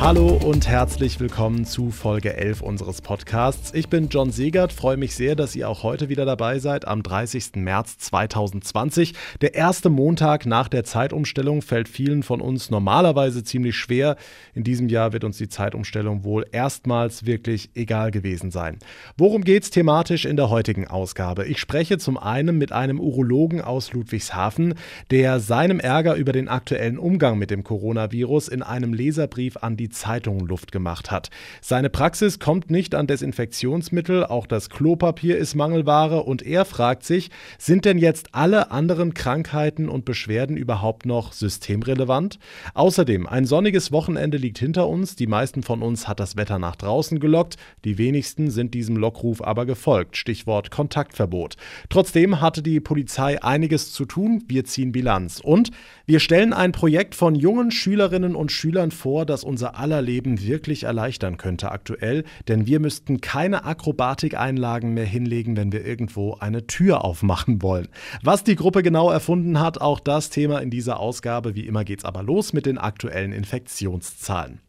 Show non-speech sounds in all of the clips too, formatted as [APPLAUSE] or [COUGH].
Hallo und herzlich willkommen zu Folge 11 unseres Podcasts. Ich bin John Segert, freue mich sehr, dass ihr auch heute wieder dabei seid am 30. März 2020. Der erste Montag nach der Zeitumstellung fällt vielen von uns normalerweise ziemlich schwer. In diesem Jahr wird uns die Zeitumstellung wohl erstmals wirklich egal gewesen sein. Worum geht es thematisch in der heutigen Ausgabe? Ich spreche zum einen mit einem Urologen aus Ludwigshafen, der seinem Ärger über den aktuellen Umgang mit dem Coronavirus in einem Leserbrief an die die Zeitungen Luft gemacht hat. Seine Praxis kommt nicht an Desinfektionsmittel, auch das Klopapier ist Mangelware und er fragt sich, sind denn jetzt alle anderen Krankheiten und Beschwerden überhaupt noch systemrelevant? Außerdem, ein sonniges Wochenende liegt hinter uns, die meisten von uns hat das Wetter nach draußen gelockt, die wenigsten sind diesem Lockruf aber gefolgt, Stichwort Kontaktverbot. Trotzdem hatte die Polizei einiges zu tun, wir ziehen Bilanz und wir stellen ein Projekt von jungen Schülerinnen und Schülern vor, das unser aller Leben wirklich erleichtern könnte aktuell, denn wir müssten keine Akrobatikeinlagen mehr hinlegen, wenn wir irgendwo eine Tür aufmachen wollen. Was die Gruppe genau erfunden hat, auch das Thema in dieser Ausgabe. Wie immer geht's aber los mit den aktuellen Infektionszahlen.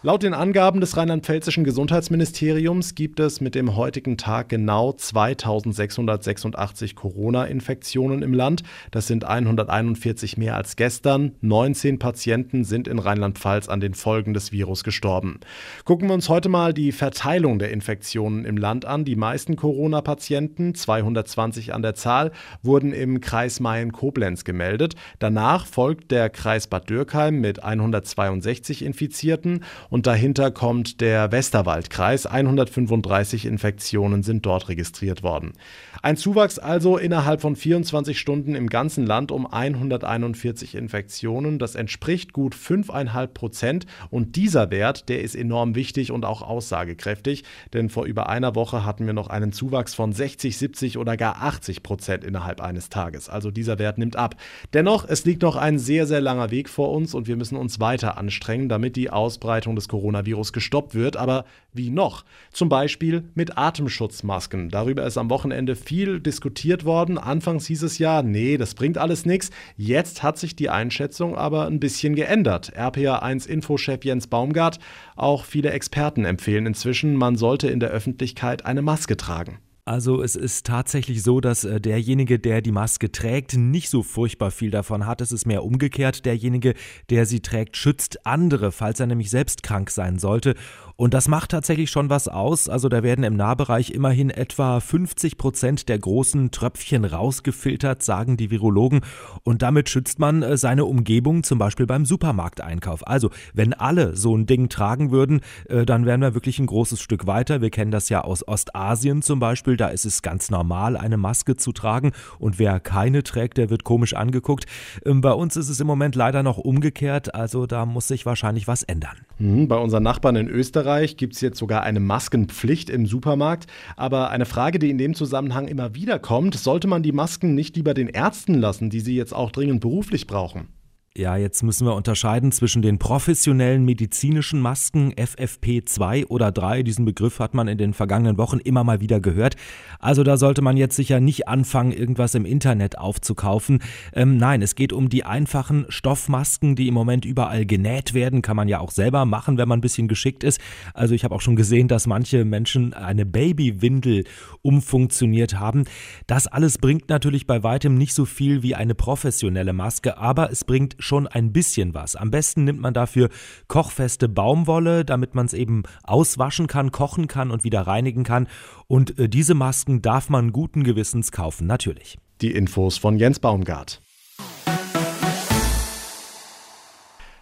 Laut den Angaben des rheinland-pfälzischen Gesundheitsministeriums gibt es mit dem heutigen Tag genau 2686 Corona-Infektionen im Land. Das sind 141 mehr als gestern. 19 Patienten sind in Rheinland-Pfalz an den Folgen des Virus gestorben. Gucken wir uns heute mal die Verteilung der Infektionen im Land an. Die meisten Corona-Patienten, 220 an der Zahl, wurden im Kreis Mayen-Koblenz gemeldet. Danach folgt der Kreis Bad Dürkheim mit 162 Infizierten und dahinter kommt der Westerwaldkreis. 135 Infektionen sind dort registriert worden. Ein Zuwachs also innerhalb von 24 Stunden im ganzen Land um 141 Infektionen. Das entspricht gut 5,5 Prozent. Und dieser Wert, der ist enorm wichtig und auch aussagekräftig, denn vor über einer Woche hatten wir noch einen Zuwachs von 60, 70 oder gar 80 Prozent innerhalb eines Tages. Also dieser Wert nimmt ab. Dennoch, es liegt noch ein sehr, sehr langer Weg vor uns und wir müssen uns weiter anstrengen, damit die Ausbreitung des Coronavirus gestoppt wird. Aber wie noch? Zum Beispiel mit Atemschutzmasken. Darüber ist am Wochenende viel diskutiert worden. Anfangs hieß es ja, nee, das bringt alles nichts. Jetzt hat sich die Einschätzung aber ein bisschen geändert. RPA1-Infochef Jens Baumgart, auch viele Experten empfehlen inzwischen, man sollte in der Öffentlichkeit eine Maske tragen. Also es ist tatsächlich so, dass äh, derjenige, der die Maske trägt, nicht so furchtbar viel davon hat. Es ist mehr umgekehrt. Derjenige, der sie trägt, schützt andere, falls er nämlich selbst krank sein sollte. Und das macht tatsächlich schon was aus. Also da werden im Nahbereich immerhin etwa 50 Prozent der großen Tröpfchen rausgefiltert, sagen die Virologen. Und damit schützt man äh, seine Umgebung, zum Beispiel beim Supermarkteinkauf. Also wenn alle so ein Ding tragen würden, äh, dann wären wir wirklich ein großes Stück weiter. Wir kennen das ja aus Ostasien zum Beispiel. Da ist es ganz normal, eine Maske zu tragen. Und wer keine trägt, der wird komisch angeguckt. Ähm, bei uns ist es im Moment leider noch umgekehrt. Also da muss sich wahrscheinlich was ändern. Mhm, bei unseren Nachbarn in Österreich Österreich gibt es jetzt sogar eine Maskenpflicht im Supermarkt. Aber eine Frage, die in dem Zusammenhang immer wieder kommt, sollte man die Masken nicht lieber den Ärzten lassen, die sie jetzt auch dringend beruflich brauchen? Ja, jetzt müssen wir unterscheiden zwischen den professionellen medizinischen Masken FFP2 oder 3. Diesen Begriff hat man in den vergangenen Wochen immer mal wieder gehört. Also da sollte man jetzt sicher nicht anfangen, irgendwas im Internet aufzukaufen. Ähm, nein, es geht um die einfachen Stoffmasken, die im Moment überall genäht werden. Kann man ja auch selber machen, wenn man ein bisschen geschickt ist. Also ich habe auch schon gesehen, dass manche Menschen eine Babywindel umfunktioniert haben. Das alles bringt natürlich bei weitem nicht so viel wie eine professionelle Maske, aber es bringt schon ein bisschen was. Am besten nimmt man dafür kochfeste Baumwolle, damit man es eben auswaschen kann, kochen kann und wieder reinigen kann. Und äh, diese Masken darf man guten Gewissens kaufen, natürlich. Die Infos von Jens Baumgart.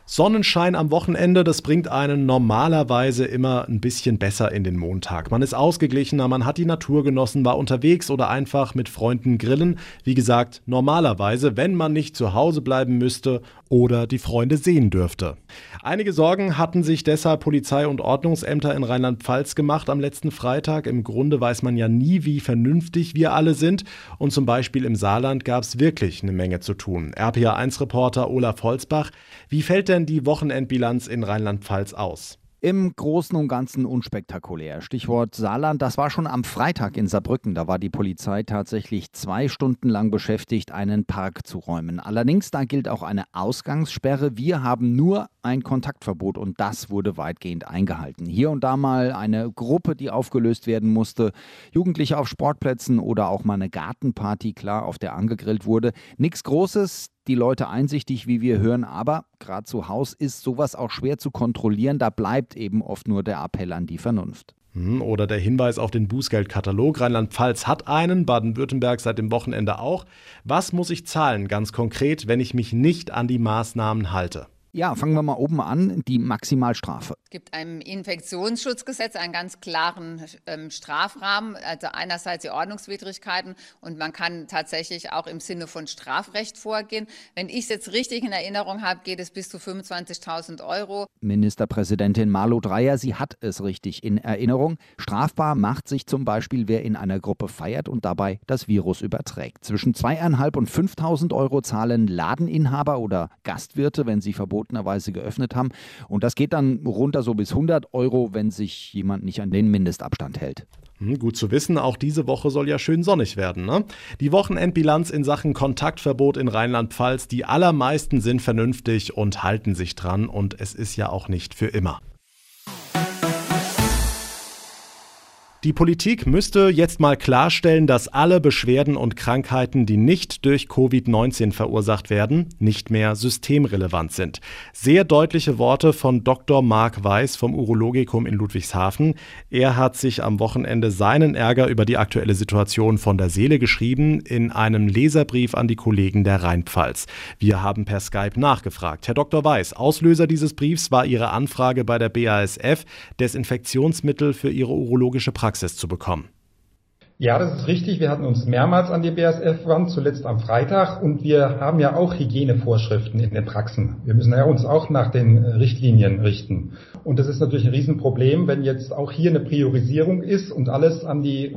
Sonnenschein am Wochenende, das bringt einen normalerweise immer ein bisschen besser in den Montag. Man ist ausgeglichener, man hat die Natur genossen, war unterwegs oder einfach mit Freunden grillen. Wie gesagt, normalerweise, wenn man nicht zu Hause bleiben müsste oder die Freunde sehen dürfte. Einige Sorgen hatten sich deshalb Polizei und Ordnungsämter in Rheinland-Pfalz gemacht am letzten Freitag. Im Grunde weiß man ja nie, wie vernünftig wir alle sind. Und zum Beispiel im Saarland gab es wirklich eine Menge zu tun. RPA1-Reporter Olaf Holzbach, wie fällt denn die Wochenendbilanz in Rheinland-Pfalz aus? Im Großen und Ganzen unspektakulär. Stichwort Saarland, das war schon am Freitag in Saarbrücken. Da war die Polizei tatsächlich zwei Stunden lang beschäftigt, einen Park zu räumen. Allerdings, da gilt auch eine Ausgangssperre. Wir haben nur ein Kontaktverbot und das wurde weitgehend eingehalten. Hier und da mal eine Gruppe, die aufgelöst werden musste, Jugendliche auf Sportplätzen oder auch mal eine Gartenparty, klar, auf der angegrillt wurde. Nichts Großes, die Leute einsichtig, wie wir hören, aber gerade zu Hause ist sowas auch schwer zu kontrollieren. Da bleibt eben oft nur der Appell an die Vernunft. Hm, oder der Hinweis auf den Bußgeldkatalog. Rheinland-Pfalz hat einen, Baden-Württemberg seit dem Wochenende auch. Was muss ich zahlen, ganz konkret, wenn ich mich nicht an die Maßnahmen halte? Ja, fangen wir mal oben an, die Maximalstrafe. Es gibt im Infektionsschutzgesetz einen ganz klaren ähm, Strafrahmen, also einerseits die Ordnungswidrigkeiten und man kann tatsächlich auch im Sinne von Strafrecht vorgehen. Wenn ich es jetzt richtig in Erinnerung habe, geht es bis zu 25.000 Euro. Ministerpräsidentin Marlo Dreyer, sie hat es richtig in Erinnerung. Strafbar macht sich zum Beispiel, wer in einer Gruppe feiert und dabei das Virus überträgt. Zwischen 2.500 und 5.000 Euro zahlen Ladeninhaber oder Gastwirte, wenn sie verboten verbotenerweise geöffnet haben. Und das geht dann runter so bis 100 Euro, wenn sich jemand nicht an den Mindestabstand hält. Gut zu wissen, auch diese Woche soll ja schön sonnig werden. Ne? Die Wochenendbilanz in Sachen Kontaktverbot in Rheinland-Pfalz, die allermeisten sind vernünftig und halten sich dran und es ist ja auch nicht für immer. Die Politik müsste jetzt mal klarstellen, dass alle Beschwerden und Krankheiten, die nicht durch Covid-19 verursacht werden, nicht mehr systemrelevant sind. Sehr deutliche Worte von Dr. Marc Weiß vom Urologikum in Ludwigshafen. Er hat sich am Wochenende seinen Ärger über die aktuelle Situation von der Seele geschrieben in einem Leserbrief an die Kollegen der Rheinpfalz. Wir haben per Skype nachgefragt. Herr Dr. Weiß, Auslöser dieses Briefs war Ihre Anfrage bei der BASF, Desinfektionsmittel für Ihre urologische Praxis Praxis zu bekommen. Ja, das ist richtig. Wir hatten uns mehrmals an die BASF gewandt, zuletzt am Freitag. Und wir haben ja auch Hygienevorschriften in den Praxen. Wir müssen ja uns auch nach den Richtlinien richten. Und das ist natürlich ein Riesenproblem, wenn jetzt auch hier eine Priorisierung ist und alles an die,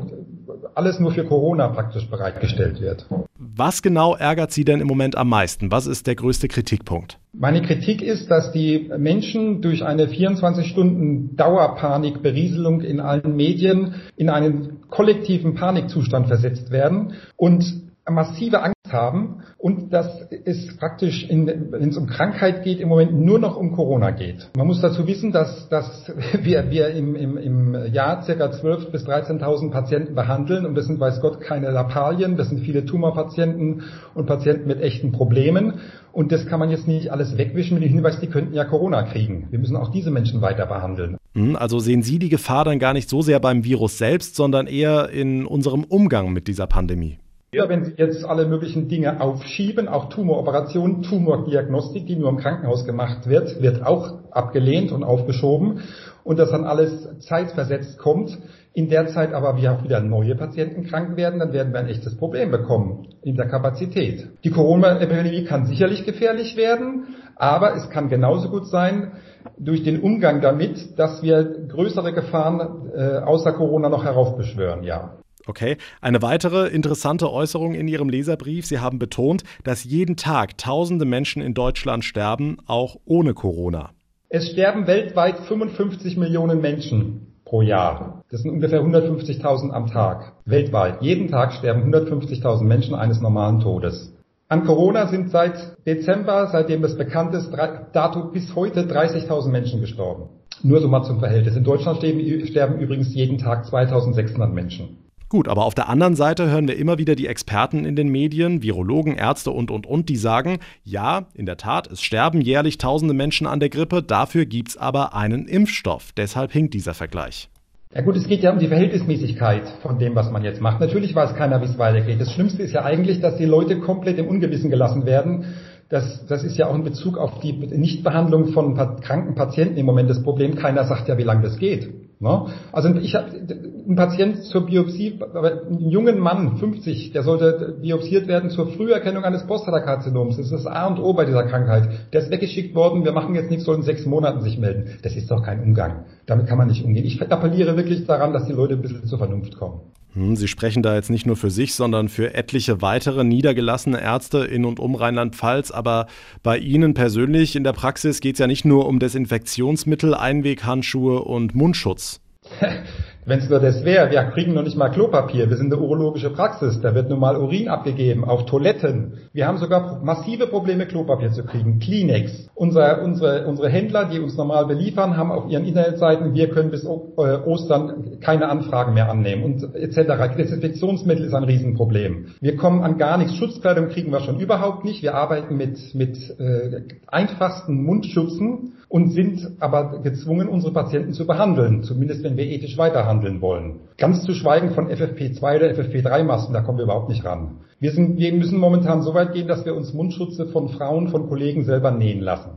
alles nur für Corona praktisch bereitgestellt wird. Was genau ärgert Sie denn im Moment am meisten? Was ist der größte Kritikpunkt? Meine Kritik ist, dass die Menschen durch eine 24-Stunden-Dauerpanik-Berieselung in allen Medien in einen kollektiven Panikzustand versetzt werden und massive Angst haben und dass es praktisch, wenn es um Krankheit geht, im Moment nur noch um Corona geht. Man muss dazu wissen, dass, dass [LAUGHS] wir, wir im, im, im Jahr ca. 12.000 bis 13.000 Patienten behandeln und das sind, weiß Gott, keine Lappalien, das sind viele Tumorpatienten und Patienten mit echten Problemen und das kann man jetzt nicht alles wegwischen mit dem Hinweis, die könnten ja Corona kriegen. Wir müssen auch diese Menschen weiter behandeln. Hm, also sehen Sie die Gefahr dann gar nicht so sehr beim Virus selbst, sondern eher in unserem Umgang mit dieser Pandemie? Ja, wenn Sie jetzt alle möglichen Dinge aufschieben, auch Tumoroperationen, Tumordiagnostik, die nur im Krankenhaus gemacht wird, wird auch abgelehnt und aufgeschoben und das dann alles zeitversetzt kommt. In der Zeit aber wir auch wieder neue Patienten krank werden, dann werden wir ein echtes Problem bekommen in der Kapazität. Die Corona-Epidemie kann sicherlich gefährlich werden, aber es kann genauso gut sein, durch den Umgang damit, dass wir größere Gefahren äh, außer Corona noch heraufbeschwören, ja. Okay. Eine weitere interessante Äußerung in Ihrem Leserbrief. Sie haben betont, dass jeden Tag tausende Menschen in Deutschland sterben, auch ohne Corona. Es sterben weltweit 55 Millionen Menschen pro Jahr. Das sind ungefähr 150.000 am Tag. Weltweit. Jeden Tag sterben 150.000 Menschen eines normalen Todes. An Corona sind seit Dezember, seitdem es bekannt ist, dato bis heute 30.000 Menschen gestorben. Nur so mal zum Verhältnis. In Deutschland sterben, übrigens jeden Tag 2.600 Menschen. Gut, aber auf der anderen Seite hören wir immer wieder die Experten in den Medien, Virologen, Ärzte und, und, und, die sagen, ja, in der Tat, es sterben jährlich tausende Menschen an der Grippe, dafür gibt's aber einen Impfstoff. Deshalb hinkt dieser Vergleich. Ja gut, es geht ja um die Verhältnismäßigkeit von dem, was man jetzt macht. Natürlich weiß keiner, wie es weitergeht. Das Schlimmste ist ja eigentlich, dass die Leute komplett im Ungewissen gelassen werden. Das, das ist ja auch in Bezug auf die Nichtbehandlung von kranken Patienten im Moment das Problem. Keiner sagt ja, wie lange das geht. Ne? Also ich habe einen Patient zur Biopsie, einen jungen Mann, 50, der sollte biopsiert werden zur Früherkennung eines Prostatakarzinoms. Das ist das A und O bei dieser Krankheit. Der ist weggeschickt worden, wir machen jetzt nichts, soll in sechs Monaten sich melden. Das ist doch kein Umgang. Damit kann man nicht umgehen. Ich appelliere wirklich daran, dass die Leute ein bisschen zur Vernunft kommen. Hm, Sie sprechen da jetzt nicht nur für sich, sondern für etliche weitere niedergelassene Ärzte in und um Rheinland-Pfalz. Aber bei Ihnen persönlich in der Praxis geht es ja nicht nur um Desinfektionsmittel, Einweghandschuhe und Mundschutz. [LAUGHS] Wenn es nur das wäre, wir kriegen noch nicht mal Klopapier. Wir sind eine urologische Praxis. Da wird nun mal Urin abgegeben auf Toiletten. Wir haben sogar massive Probleme, Klopapier zu kriegen. Kleenex. Unser, unsere, unsere Händler, die uns normal beliefern, haben auf ihren Internetseiten, wir können bis äh, Ostern keine Anfragen mehr annehmen und etc. Desinfektionsmittel ist ein Riesenproblem. Wir kommen an gar nichts. Schutzkleidung kriegen wir schon überhaupt nicht. Wir arbeiten mit, mit äh, einfachsten Mundschützen und sind aber gezwungen, unsere Patienten zu behandeln, zumindest wenn wir ethisch weiterhandeln wollen. Ganz zu schweigen von FFP2 oder FFP3-Masken, da kommen wir überhaupt nicht ran. Wir, sind, wir müssen momentan so weit gehen, dass wir uns Mundschutze von Frauen, von Kollegen selber nähen lassen.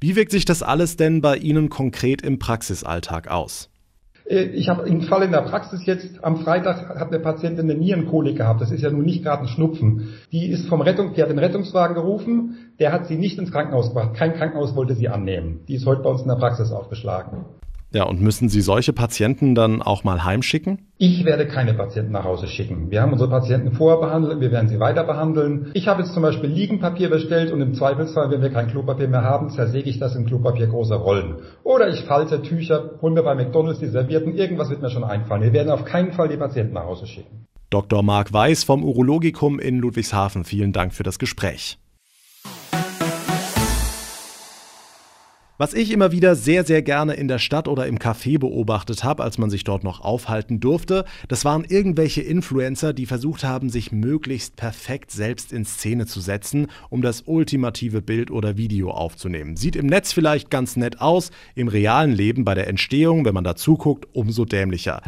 Wie wirkt sich das alles denn bei Ihnen konkret im Praxisalltag aus? Äh, ich habe einen Fall in der Praxis jetzt. Am Freitag hat eine Patientin eine Nierenkolik gehabt. Das ist ja nun nicht gerade ein Schnupfen. Die ist vom Rettung, die hat den Rettungswagen gerufen. Der hat sie nicht ins Krankenhaus gebracht. Kein Krankenhaus wollte sie annehmen. Die ist heute bei uns in der Praxis aufgeschlagen. Ja, und müssen Sie solche Patienten dann auch mal heimschicken? Ich werde keine Patienten nach Hause schicken. Wir haben unsere Patienten vorher behandelt, wir werden sie weiter behandeln. Ich habe jetzt zum Beispiel Liegenpapier bestellt und im Zweifelsfall, wenn wir kein Klopapier mehr haben, zersäge ich das in Klopapier große Rollen. Oder ich falte Tücher, mir bei McDonalds die Servierten, irgendwas wird mir schon einfallen. Wir werden auf keinen Fall die Patienten nach Hause schicken. Dr. Marc Weiß vom Urologikum in Ludwigshafen, vielen Dank für das Gespräch. Was ich immer wieder sehr, sehr gerne in der Stadt oder im Café beobachtet habe, als man sich dort noch aufhalten durfte, das waren irgendwelche Influencer, die versucht haben, sich möglichst perfekt selbst in Szene zu setzen, um das ultimative Bild oder Video aufzunehmen. Sieht im Netz vielleicht ganz nett aus, im realen Leben bei der Entstehung, wenn man da zuguckt, umso dämlicher.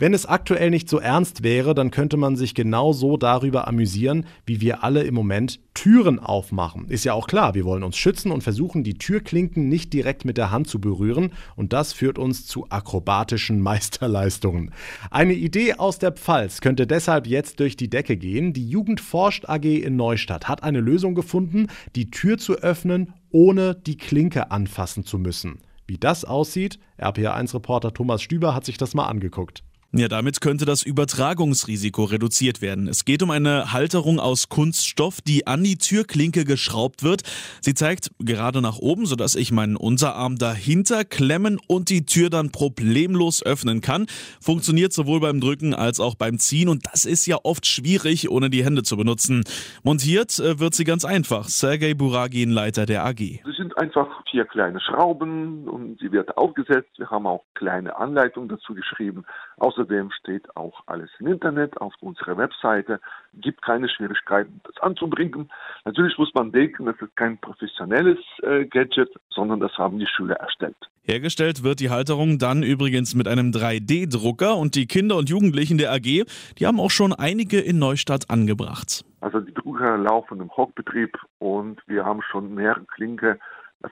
Wenn es aktuell nicht so ernst wäre, dann könnte man sich genau so darüber amüsieren, wie wir alle im Moment Türen aufmachen. Ist ja auch klar, wir wollen uns schützen und versuchen, die Türklinken nicht direkt mit der Hand zu berühren und das führt uns zu akrobatischen [LAUGHS] Meisterleistungen. Eine Idee aus der Pfalz könnte deshalb jetzt durch die Decke gehen. Die Jugend forscht AG in Neustadt hat eine Lösung gefunden, die Tür zu öffnen, ohne die Klinke anfassen zu müssen. Wie das aussieht, RPA1-Reporter Thomas Stüber hat sich das mal angeguckt. Ja, damit könnte das Übertragungsrisiko reduziert werden. Es geht um eine Halterung aus Kunststoff, die an die Türklinke geschraubt wird. Sie zeigt gerade nach oben, sodass ich meinen Unterarm dahinter klemmen und die Tür dann problemlos öffnen kann. Funktioniert sowohl beim Drücken als auch beim Ziehen und das ist ja oft schwierig, ohne die Hände zu benutzen. Montiert äh, wird sie ganz einfach. Sergei Buragin, Leiter der AG. Sie sind einfach vier kleine Schrauben und sie wird aufgesetzt. Wir haben auch kleine Anleitungen dazu geschrieben. Außer Außerdem steht auch alles im Internet auf unserer Webseite. Gibt keine Schwierigkeiten, das anzubringen. Natürlich muss man denken, das ist kein professionelles äh, Gadget, sondern das haben die Schüler erstellt. Hergestellt wird die Halterung dann übrigens mit einem 3D-Drucker und die Kinder und Jugendlichen der AG, die haben auch schon einige in Neustadt angebracht. Also die Drucker laufen im Hochbetrieb und wir haben schon mehrere Klinke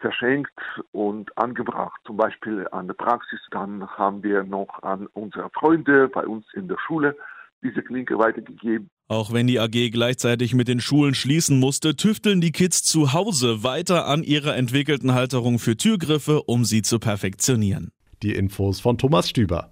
verschenkt und angebracht, zum Beispiel an der Praxis. Dann haben wir noch an unsere Freunde bei uns in der Schule diese Klinke weitergegeben. Auch wenn die AG gleichzeitig mit den Schulen schließen musste, tüfteln die Kids zu Hause weiter an ihrer entwickelten Halterung für Türgriffe, um sie zu perfektionieren. Die Infos von Thomas Stüber.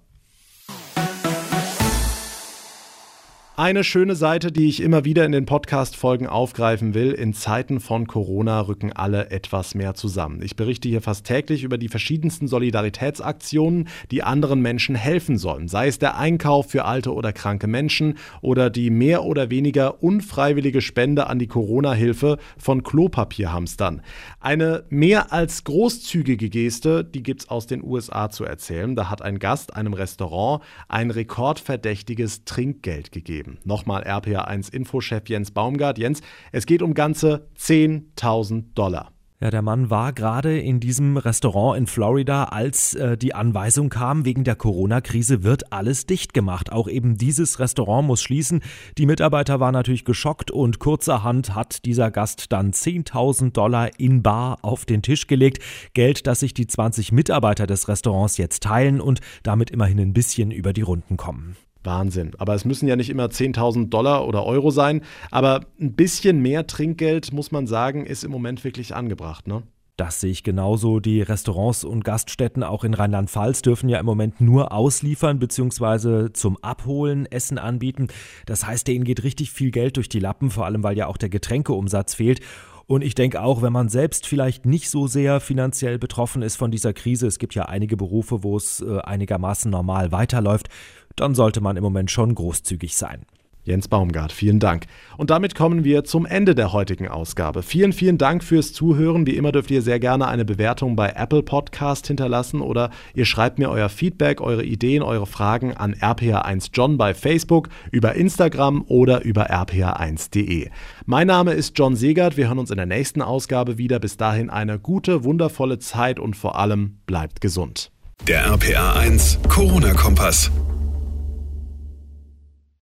Eine schöne Seite, die ich immer wieder in den Podcast-Folgen aufgreifen will. In Zeiten von Corona rücken alle etwas mehr zusammen. Ich berichte hier fast täglich über die verschiedensten Solidaritätsaktionen, die anderen Menschen helfen sollen. Sei es der Einkauf für alte oder kranke Menschen oder die mehr oder weniger unfreiwillige Spende an die Corona-Hilfe von Klopapierhamstern. Eine mehr als großzügige Geste, die gibt's aus den USA zu erzählen. Da hat ein Gast einem Restaurant ein rekordverdächtiges Trinkgeld gegeben geben. Nochmal RPA1 Infochef Jens Baumgart. Jens, es geht um ganze 10.000 Dollar. Ja, der Mann war gerade in diesem Restaurant in Florida, als äh, die Anweisung kam, wegen der Corona-Krise wird alles dicht gemacht. Auch eben dieses Restaurant muss schließen. Die Mitarbeiter waren natürlich geschockt und kurzerhand hat dieser Gast dann 10.000 Dollar in Bar auf den Tisch gelegt. Geld, das sich die 20 Mitarbeiter des Restaurants jetzt teilen und damit immerhin ein bisschen über die Runden kommen. Wahnsinn. Aber es müssen ja nicht immer 10.000 Dollar oder Euro sein. Aber ein bisschen mehr Trinkgeld, muss man sagen, ist im Moment wirklich angebracht, ne? Das sehe ich genauso. Die Restaurants und Gaststätten auch in Rheinland-Pfalz dürfen ja im Moment nur ausliefern bzw. zum Abholen Essen anbieten. Das heißt, denen geht richtig viel Geld durch die Lappen, vor allem weil ja auch der Getränkeumsatz fehlt. Und ich denke auch, wenn man selbst vielleicht nicht so sehr finanziell betroffen ist von dieser Krise, es gibt ja einige Berufe, wo es äh, einigermaßen normal weiterläuft, dann sollte man im Moment schon großzügig sein. Jens Baumgart, vielen Dank. Und damit kommen wir zum Ende der heutigen Ausgabe. Vielen, vielen Dank fürs Zuhören. Wie immer dürft ihr sehr gerne eine Bewertung bei Apple Podcast hinterlassen oder ihr schreibt mir euer Feedback, eure Ideen, eure Fragen an rph1john bei Facebook, über Instagram oder über rph1.de. Mein Name ist John Segert. Wir hören uns in der nächsten Ausgabe wieder. Bis dahin eine gute, wundervolle Zeit und vor allem bleibt gesund. Der RPA1 Corona-Kompass.